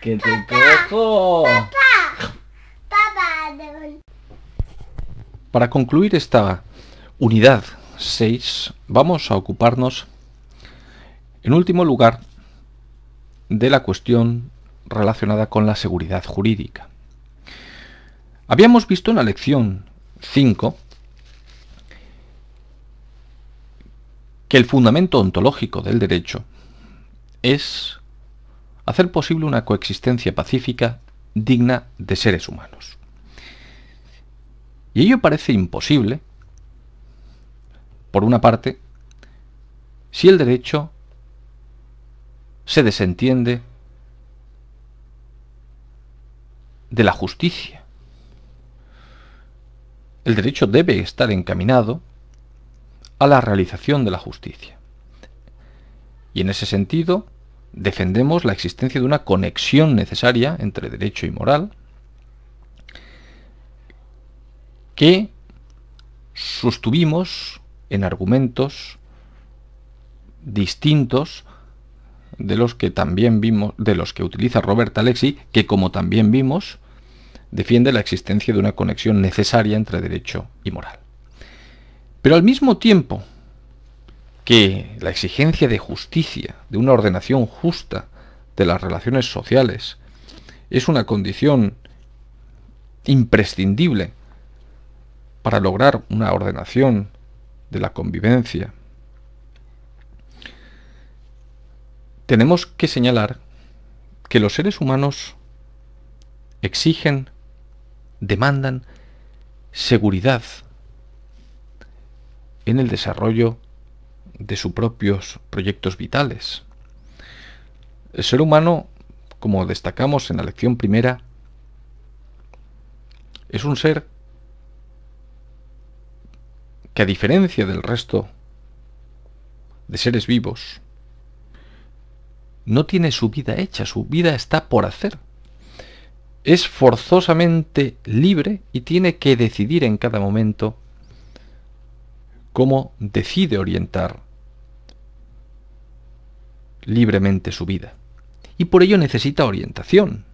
Que te cojo. Para concluir esta unidad 6, vamos a ocuparnos, en último lugar, de la cuestión relacionada con la seguridad jurídica. Habíamos visto en la lección 5 que el fundamento ontológico del derecho es hacer posible una coexistencia pacífica digna de seres humanos. Y ello parece imposible, por una parte, si el derecho se desentiende de la justicia. El derecho debe estar encaminado a la realización de la justicia. Y en ese sentido, defendemos la existencia de una conexión necesaria entre derecho y moral que sostuvimos en argumentos distintos de los que también vimos, de los que utiliza Robert Alexi, que como también vimos, defiende la existencia de una conexión necesaria entre derecho y moral. Pero al mismo tiempo que la exigencia de justicia, de una ordenación justa de las relaciones sociales, es una condición imprescindible para lograr una ordenación de la convivencia, tenemos que señalar que los seres humanos exigen, demandan seguridad en el desarrollo de sus propios proyectos vitales. El ser humano, como destacamos en la lección primera, es un ser que a diferencia del resto de seres vivos, no tiene su vida hecha, su vida está por hacer. Es forzosamente libre y tiene que decidir en cada momento cómo decide orientar libremente su vida. Y por ello necesita orientación.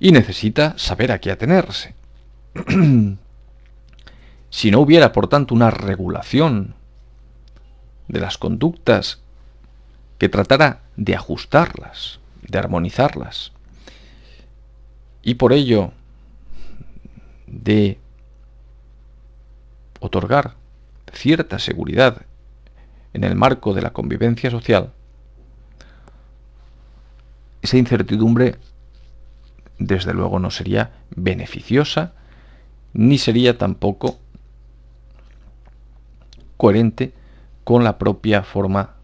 Y necesita saber a qué atenerse. si no hubiera, por tanto, una regulación de las conductas que tratara de ajustarlas, de armonizarlas, y por ello de otorgar cierta seguridad en el marco de la convivencia social, esa incertidumbre desde luego no sería beneficiosa ni sería tampoco coherente con la propia forma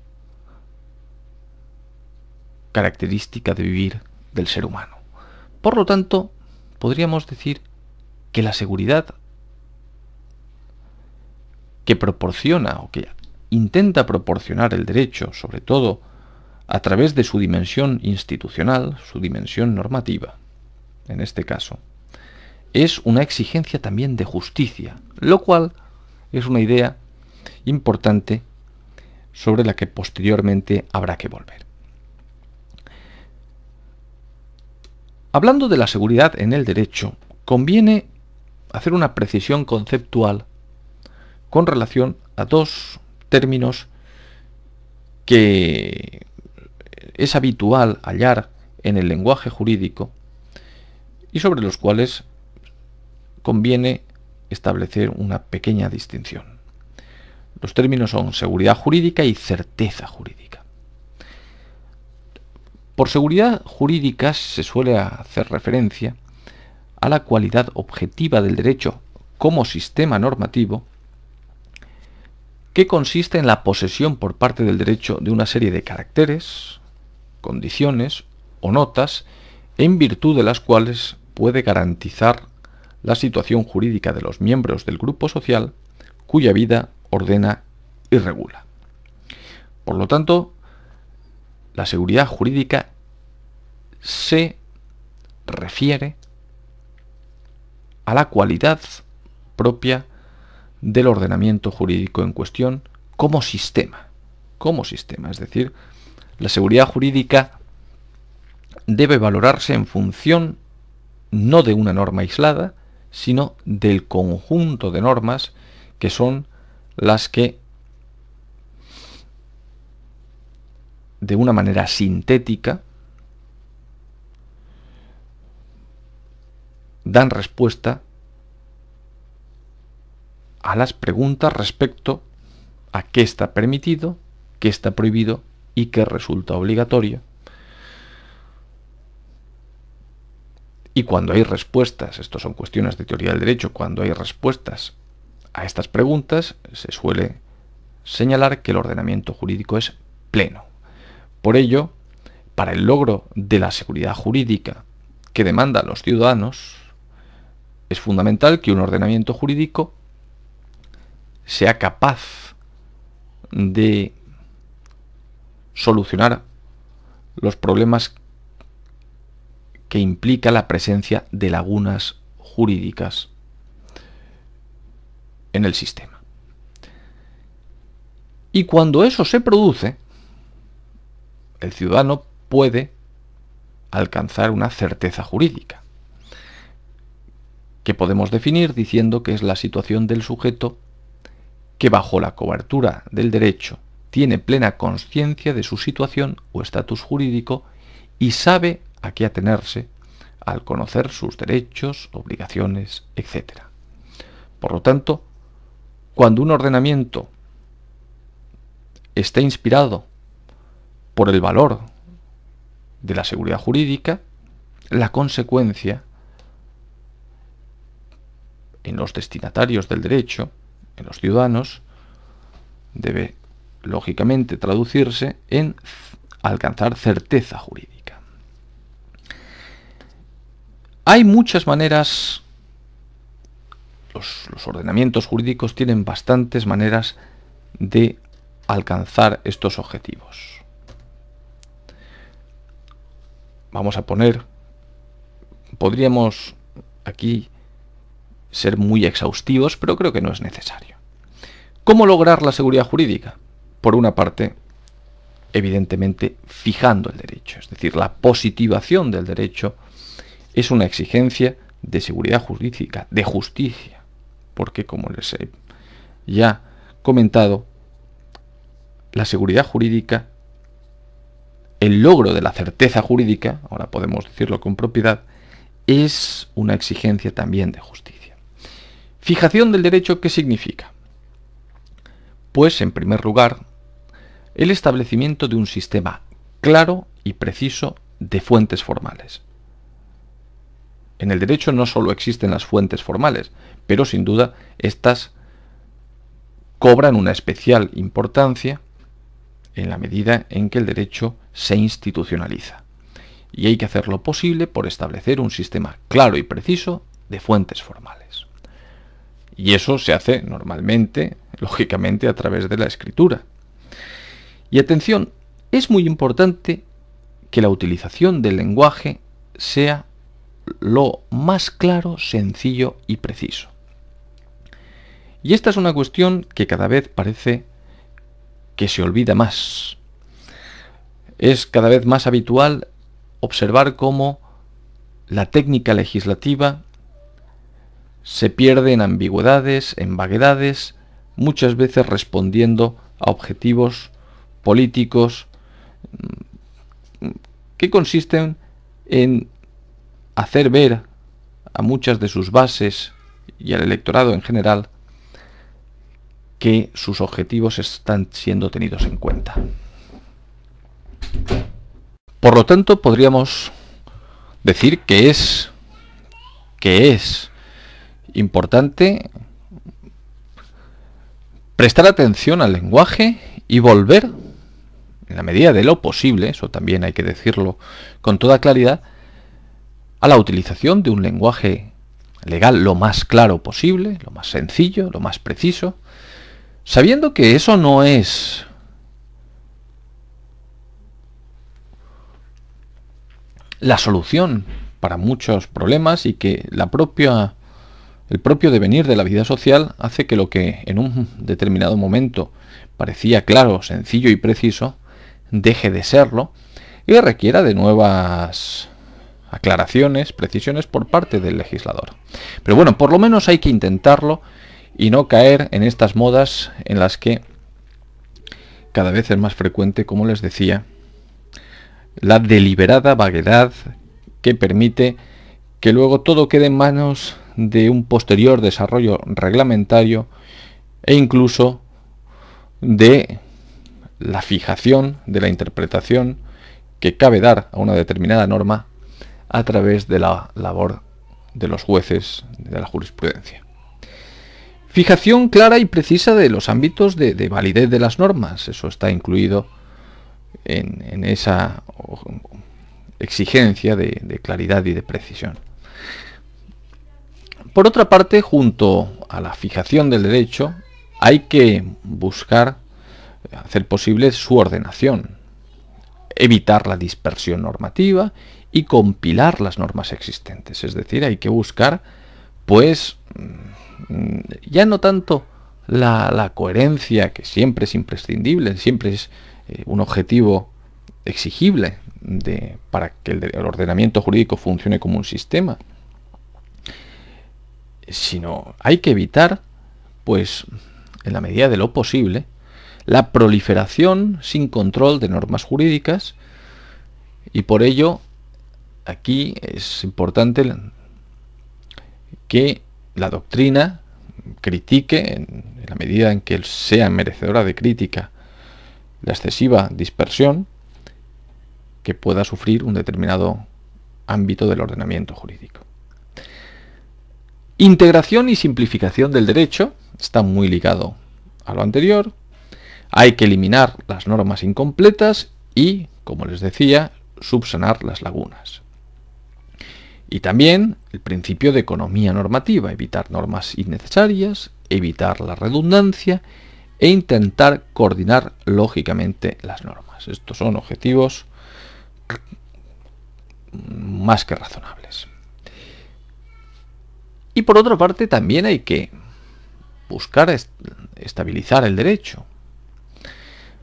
característica de vivir del ser humano. Por lo tanto, podríamos decir que la seguridad que proporciona o que intenta proporcionar el derecho, sobre todo a través de su dimensión institucional, su dimensión normativa, en este caso, es una exigencia también de justicia, lo cual es una idea importante sobre la que posteriormente habrá que volver. Hablando de la seguridad en el derecho, conviene hacer una precisión conceptual con relación a dos términos que es habitual hallar en el lenguaje jurídico y sobre los cuales conviene establecer una pequeña distinción. Los términos son seguridad jurídica y certeza jurídica. Por seguridad jurídica se suele hacer referencia a la cualidad objetiva del derecho como sistema normativo que consiste en la posesión por parte del derecho de una serie de caracteres, condiciones o notas en virtud de las cuales puede garantizar la situación jurídica de los miembros del grupo social cuya vida ordena y regula. Por lo tanto, la seguridad jurídica se refiere a la cualidad propia del ordenamiento jurídico en cuestión como sistema. Como sistema, es decir, la seguridad jurídica debe valorarse en función no de una norma aislada, sino del conjunto de normas que son las que de una manera sintética dan respuesta a las preguntas respecto a qué está permitido, qué está prohibido y qué resulta obligatorio. Y cuando hay respuestas, esto son cuestiones de teoría del derecho, cuando hay respuestas a estas preguntas, se suele señalar que el ordenamiento jurídico es pleno. Por ello, para el logro de la seguridad jurídica que demandan los ciudadanos, es fundamental que un ordenamiento jurídico sea capaz de solucionar los problemas que implica la presencia de lagunas jurídicas en el sistema. Y cuando eso se produce, el ciudadano puede alcanzar una certeza jurídica, que podemos definir diciendo que es la situación del sujeto que bajo la cobertura del derecho tiene plena conciencia de su situación o estatus jurídico y sabe a qué atenerse al conocer sus derechos, obligaciones, etc. Por lo tanto, cuando un ordenamiento está inspirado por el valor de la seguridad jurídica, la consecuencia en los destinatarios del derecho, en los ciudadanos, debe lógicamente traducirse en alcanzar certeza jurídica. Hay muchas maneras, los, los, ordenamientos jurídicos tienen bastantes maneras de alcanzar estos objetivos. Vamos a poner, podríamos aquí ser muy exhaustivos, pero creo que no es necesario. ¿Cómo lograr la seguridad jurídica? Por una parte, evidentemente, fijando el derecho, es decir, la positivación del derecho es una exigencia de seguridad jurídica, de justicia, porque como les he ya comentado, la seguridad jurídica, el logro de la certeza jurídica, ahora podemos decirlo con propiedad, es una exigencia también de justicia. Fijación del derecho, ¿qué significa? Pues, en primer lugar, el establecimiento de un sistema claro y preciso de fuentes formales. En el derecho no solo existen las fuentes formales, pero sin duda estas cobran una especial importancia en la medida en que el derecho se institucionaliza. Y hay que hacer lo posible por establecer un sistema claro y preciso de fuentes formales. Y eso se hace normalmente, lógicamente, a través de la escritura. Y atención, es muy importante que la utilización del lenguaje sea lo más claro, sencillo y preciso. Y esta es una cuestión que cada vez parece que se olvida más. Es cada vez más habitual observar cómo la técnica legislativa se pierde en ambigüedades, en vaguedades, muchas veces respondiendo a objetivos políticos mm, que consisten en hacer ver a muchas de sus bases y al electorado en general que sus objetivos están siendo tenidos en cuenta. Por lo tanto, podríamos decir que es que es importante prestar atención al lenguaje y volver, en la medida de lo posible, eso también hay que decirlo con toda claridad, a la utilización de un lenguaje legal lo más claro posible, lo más sencillo, lo más preciso, sabiendo que eso no es la solución para muchos problemas y que la propia el propio devenir de la vida social hace que lo que en un determinado momento parecía claro, sencillo y preciso, deje de serlo y requiera de nuevas aclaraciones, precisiones por parte del legislador. Pero bueno, por lo menos hay que intentarlo y no caer en estas modas en las que cada vez es más frecuente, como les decía, la deliberada vaguedad que permite que luego todo quede en manos de un posterior desarrollo reglamentario e incluso de la fijación de la interpretación que cabe dar a una determinada norma a través de la labor de los jueces de la jurisprudencia. Fijación clara y precisa de los ámbitos de, validez de las normas, eso está incluido en, esa exigencia de claridad y de precisión. Por otra parte, junto a la fijación del derecho, hay que buscar hacer posible su ordenación, evitar la dispersión normativa y compilar las normas existentes. Es decir, hay que buscar, pues, mm, ya no tanto la, coherencia, que siempre es imprescindible, siempre es eh, un objetivo exigible de, para que el ordenamiento jurídico funcione como un sistema, sino hay que evitar, pues, en la medida de lo posible, la proliferación sin control de normas jurídicas y por ello aquí es importante que la doctrina critique en, la medida en que sea merecedora de crítica la excesiva dispersión que pueda sufrir un determinado ámbito del ordenamiento jurídico. Integración y simplificación del derecho está muy ligado a lo anterior. Hay que eliminar las normas incompletas y, como les decía, subsanar las lagunas. Y también el principio de economía normativa, evitar normas innecesarias, evitar la redundancia e intentar coordinar lógicamente las normas. Estos son objetivos más que razonables. Y por otra parte también hay que buscar estabilizar el derecho,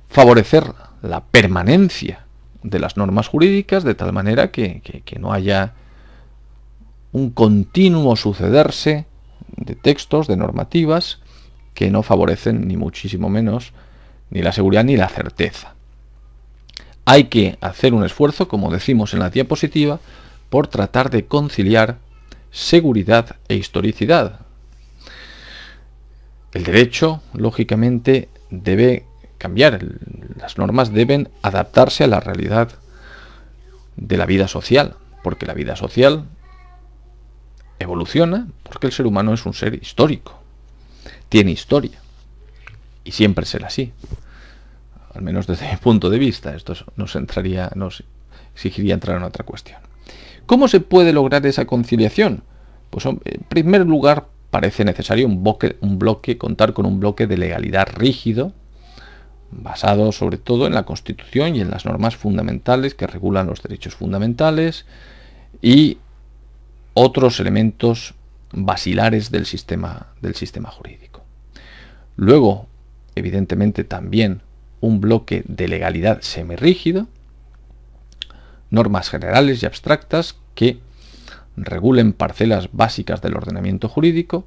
favorecer la permanencia de las normas jurídicas de tal manera que, no haya un continuo sucederse de textos, de normativas, que no favorecen ni muchísimo menos ni la seguridad ni la certeza. Hay que hacer un esfuerzo, como decimos en la diapositiva, por tratar de conciliar seguridad e historicidad. El derecho, lógicamente, debe cambiar. Las normas deben adaptarse a la realidad de la vida social, porque la vida social evoluciona porque el ser humano es un ser histórico, tiene historia, y siempre será así, al menos desde mi punto de vista. Esto nos, entraría, nos exigiría entrar en otra cuestión. ¿Cómo se puede lograr esa conciliación? Pues en primer lugar parece necesario un bloque, contar con un bloque de legalidad rígido, basado sobre todo en la Constitución y en las normas fundamentales que regulan los derechos fundamentales y otros elementos basilares del sistema, del sistema jurídico. Luego, evidentemente, también un bloque de legalidad semirrígido, normas generales y abstractas que regulen parcelas básicas del ordenamiento jurídico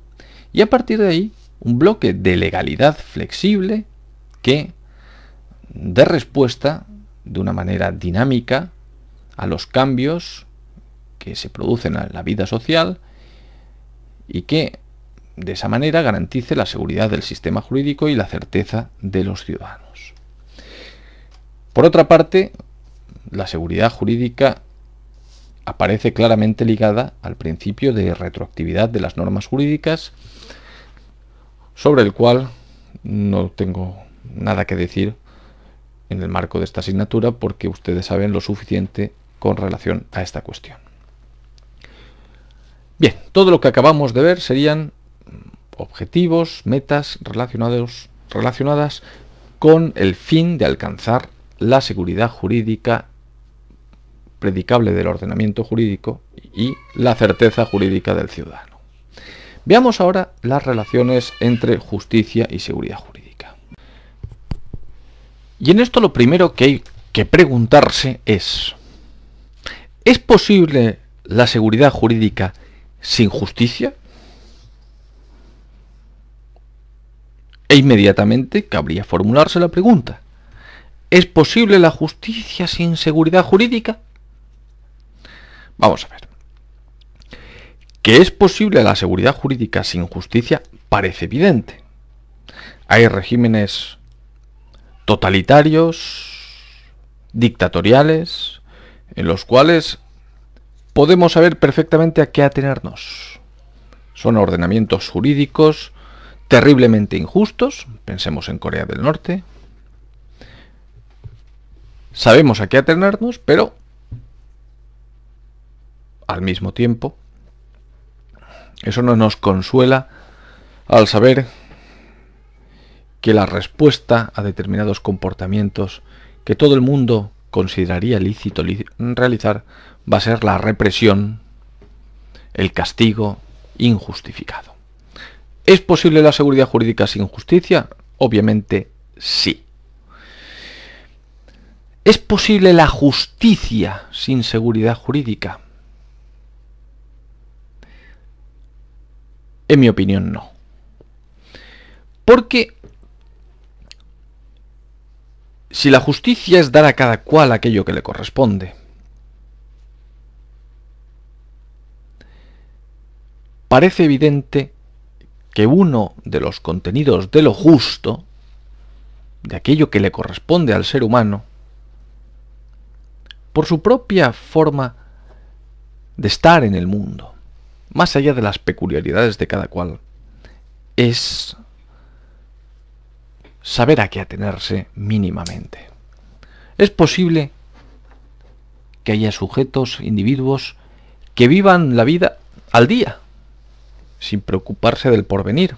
y a partir de ahí un bloque de legalidad flexible que dé respuesta de una manera dinámica a los cambios que se producen en la vida social y que de esa manera garantice la seguridad del sistema jurídico y la certeza de los ciudadanos. Por otra parte, la seguridad jurídica aparece claramente ligada al principio de retroactividad de las normas jurídicas, sobre el cual no tengo nada que decir en el marco de esta asignatura porque ustedes saben lo suficiente con relación a esta cuestión. Bien, todo lo que acabamos de ver serían objetivos, metas relacionados, relacionadas con el fin de alcanzar la seguridad jurídica predicable del ordenamiento jurídico y la certeza jurídica del ciudadano. Veamos ahora las relaciones entre justicia y seguridad jurídica. Y en esto lo primero que hay que preguntarse es, ¿es posible la seguridad jurídica sin justicia? E inmediatamente cabría formularse la pregunta, ¿es posible la justicia sin seguridad jurídica? Vamos a ver. Que es posible la seguridad jurídica sin justicia parece evidente. Hay regímenes totalitarios, dictatoriales, en los cuales podemos saber perfectamente a qué atenernos. Son ordenamientos jurídicos terriblemente injustos, pensemos en Corea del Norte. Sabemos a qué atenernos, pero al mismo tiempo, eso no nos consuela al saber que la respuesta a determinados comportamientos que todo el mundo consideraría lícito realizar va a ser la represión, el castigo injustificado. ¿Es posible la seguridad jurídica sin justicia? Obviamente sí. ¿Es posible la justicia sin seguridad jurídica? En mi opinión, no. Porque si la justicia es dar a cada cual aquello que le corresponde, parece evidente que uno de los contenidos de lo justo, de aquello que le corresponde al ser humano, por su propia forma de estar en el mundo, más allá de las peculiaridades de cada cual, es saber a qué atenerse mínimamente. Es posible que haya sujetos, individuos, que vivan la vida al día, sin preocuparse del porvenir.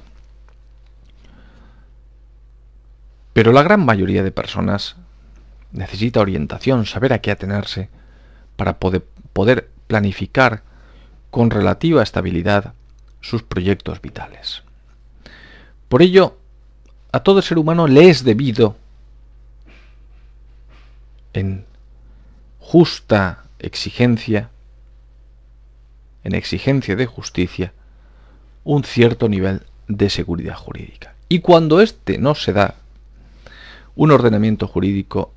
Pero la gran mayoría de personas necesita orientación, saber a qué atenerse para poder, planificar con relativa estabilidad sus proyectos vitales. Por ello, a todo ser humano le es debido, en justa exigencia, en exigencia de justicia, un cierto nivel de seguridad jurídica. Y cuando éste no se da, un ordenamiento jurídico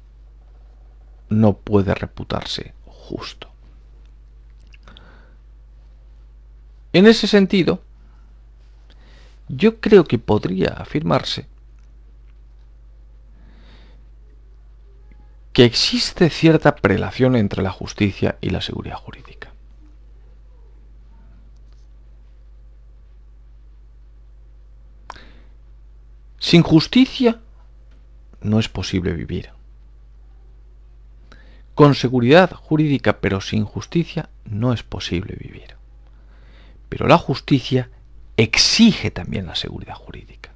no puede reputarse justo. En ese sentido, yo creo que podría afirmarse que existe cierta prelación entre la justicia y la seguridad jurídica. Sin justicia no es posible vivir. Con seguridad jurídica pero sin justicia no es posible vivir. Pero la justicia exige también la seguridad jurídica.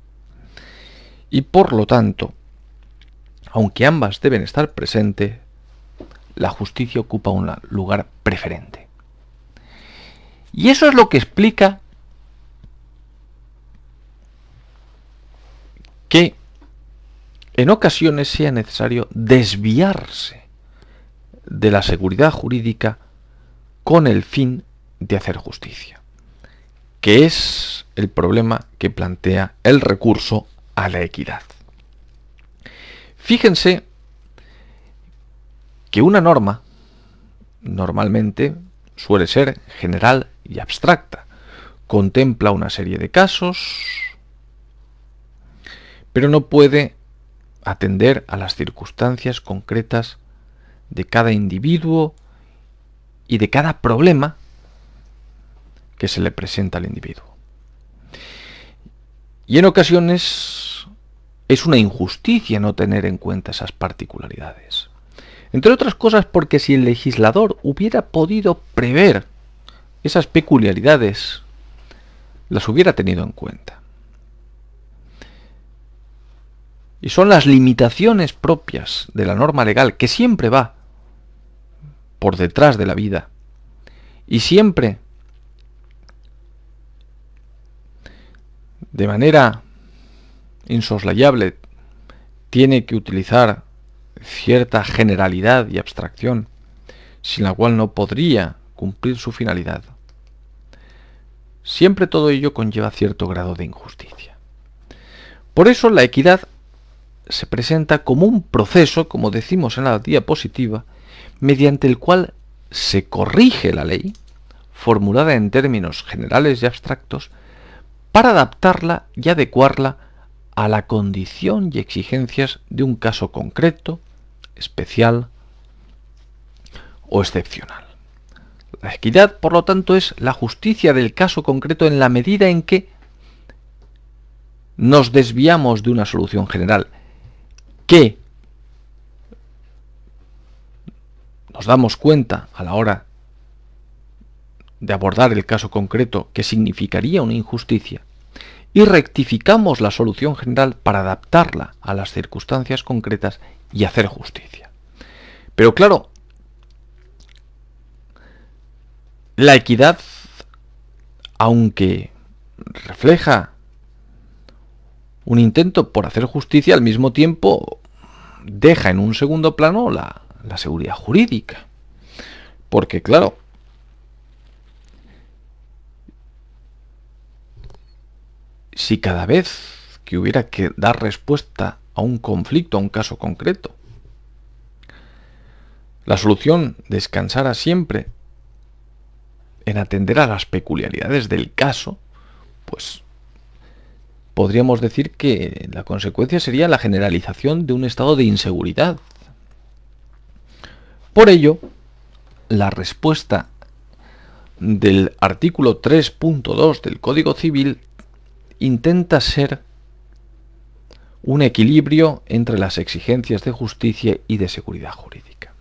Y por lo tanto, aunque ambas deben estar presentes, la justicia ocupa un lugar preferente. Y eso es lo que explica que en ocasiones sea necesario desviarse de la seguridad jurídica con el fin de hacer justicia que es el problema que plantea el recurso a la equidad. Fíjense que una norma normalmente suele ser general y abstracta. Contempla una serie de casos, pero no puede atender a las circunstancias concretas de cada individuo y de cada problema que se le presenta al individuo. Y en ocasiones es una injusticia no tener en cuenta esas particularidades. Entre otras cosas porque si el legislador hubiera podido prever esas peculiaridades, las hubiera tenido en cuenta. Y son las limitaciones propias de la norma legal que siempre va por detrás de la vida y siempre de manera insoslayable tiene que utilizar cierta generalidad y abstracción, sin la cual no podría cumplir su finalidad. Siempre todo ello conlleva cierto grado de injusticia. Por eso la equidad se presenta como un proceso, como decimos en la diapositiva, mediante el cual se corrige la ley, formulada en términos generales y abstractos, para adaptarla y adecuarla a la condición y exigencias de un caso concreto, especial o excepcional. La equidad, por lo tanto, es la justicia del caso concreto en la medida en que nos desviamos de una solución general que nos damos cuenta a la hora de abordar el caso concreto que significaría una injusticia y rectificamos la solución general para adaptarla a las circunstancias concretas y hacer justicia. Pero claro, la equidad, aunque refleja un intento por hacer justicia, al mismo tiempo deja en un segundo plano la, la seguridad jurídica. Porque claro, si cada vez que hubiera que dar respuesta a un conflicto, a un caso concreto, la solución descansara siempre en atender a las peculiaridades del caso, pues podríamos decir que la consecuencia sería la generalización de un estado de inseguridad. Por ello, la respuesta del artículo 3.2 del Código Civil intenta ser un equilibrio entre las exigencias de justicia y de seguridad jurídica.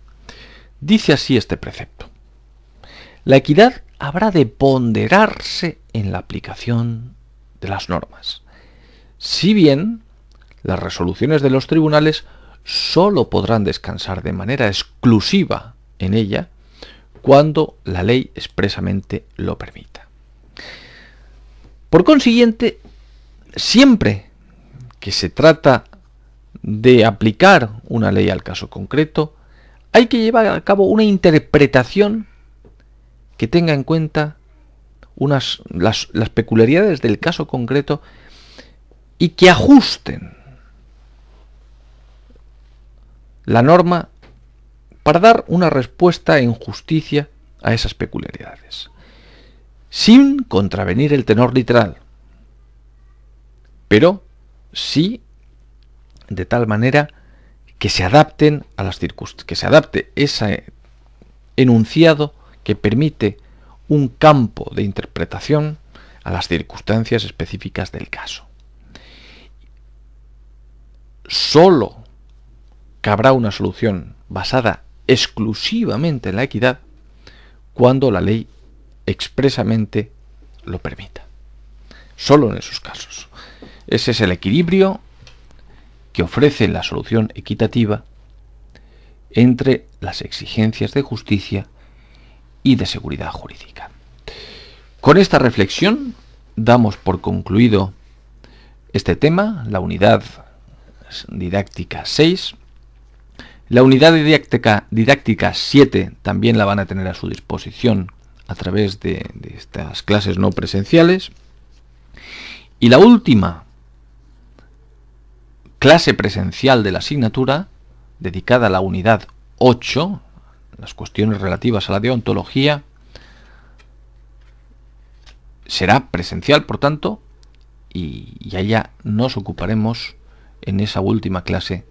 Dice así este precepto. La equidad habrá de ponderarse en la aplicación de las normas. Si bien las resoluciones de los tribunales sólo podrán descansar de manera exclusiva en ella cuando la ley expresamente lo permita. Por consiguiente, siempre que se trata de aplicar una ley al caso concreto, hay que llevar a cabo una interpretación que tenga en cuenta unas, las, las peculiaridades del caso concreto y que ajusten la norma para dar una respuesta en justicia a esas peculiaridades, sin contravenir el tenor literal, pero sí de tal manera que se adapten a las circunstancias, que se adapte ese enunciado que permite un campo de interpretación a las circunstancias específicas del caso solo cabrá una solución basada exclusivamente en la equidad cuando la ley expresamente lo permita. Solo en esos casos. Ese es el equilibrio que ofrece la solución equitativa entre las exigencias de justicia y de seguridad jurídica. Con esta reflexión damos por concluido este tema, la unidad didáctica 6. La unidad didáctica, didáctica 7 también la van a tener a su disposición a través de, de estas clases no presenciales. Y la última clase presencial de la asignatura, dedicada a la unidad 8, las cuestiones relativas a la deontología, será presencial, por tanto, y, y allá nos ocuparemos en esa última clase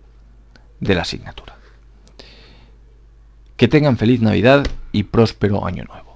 de la asignatura. Que tengan feliz Navidad y próspero año nuevo.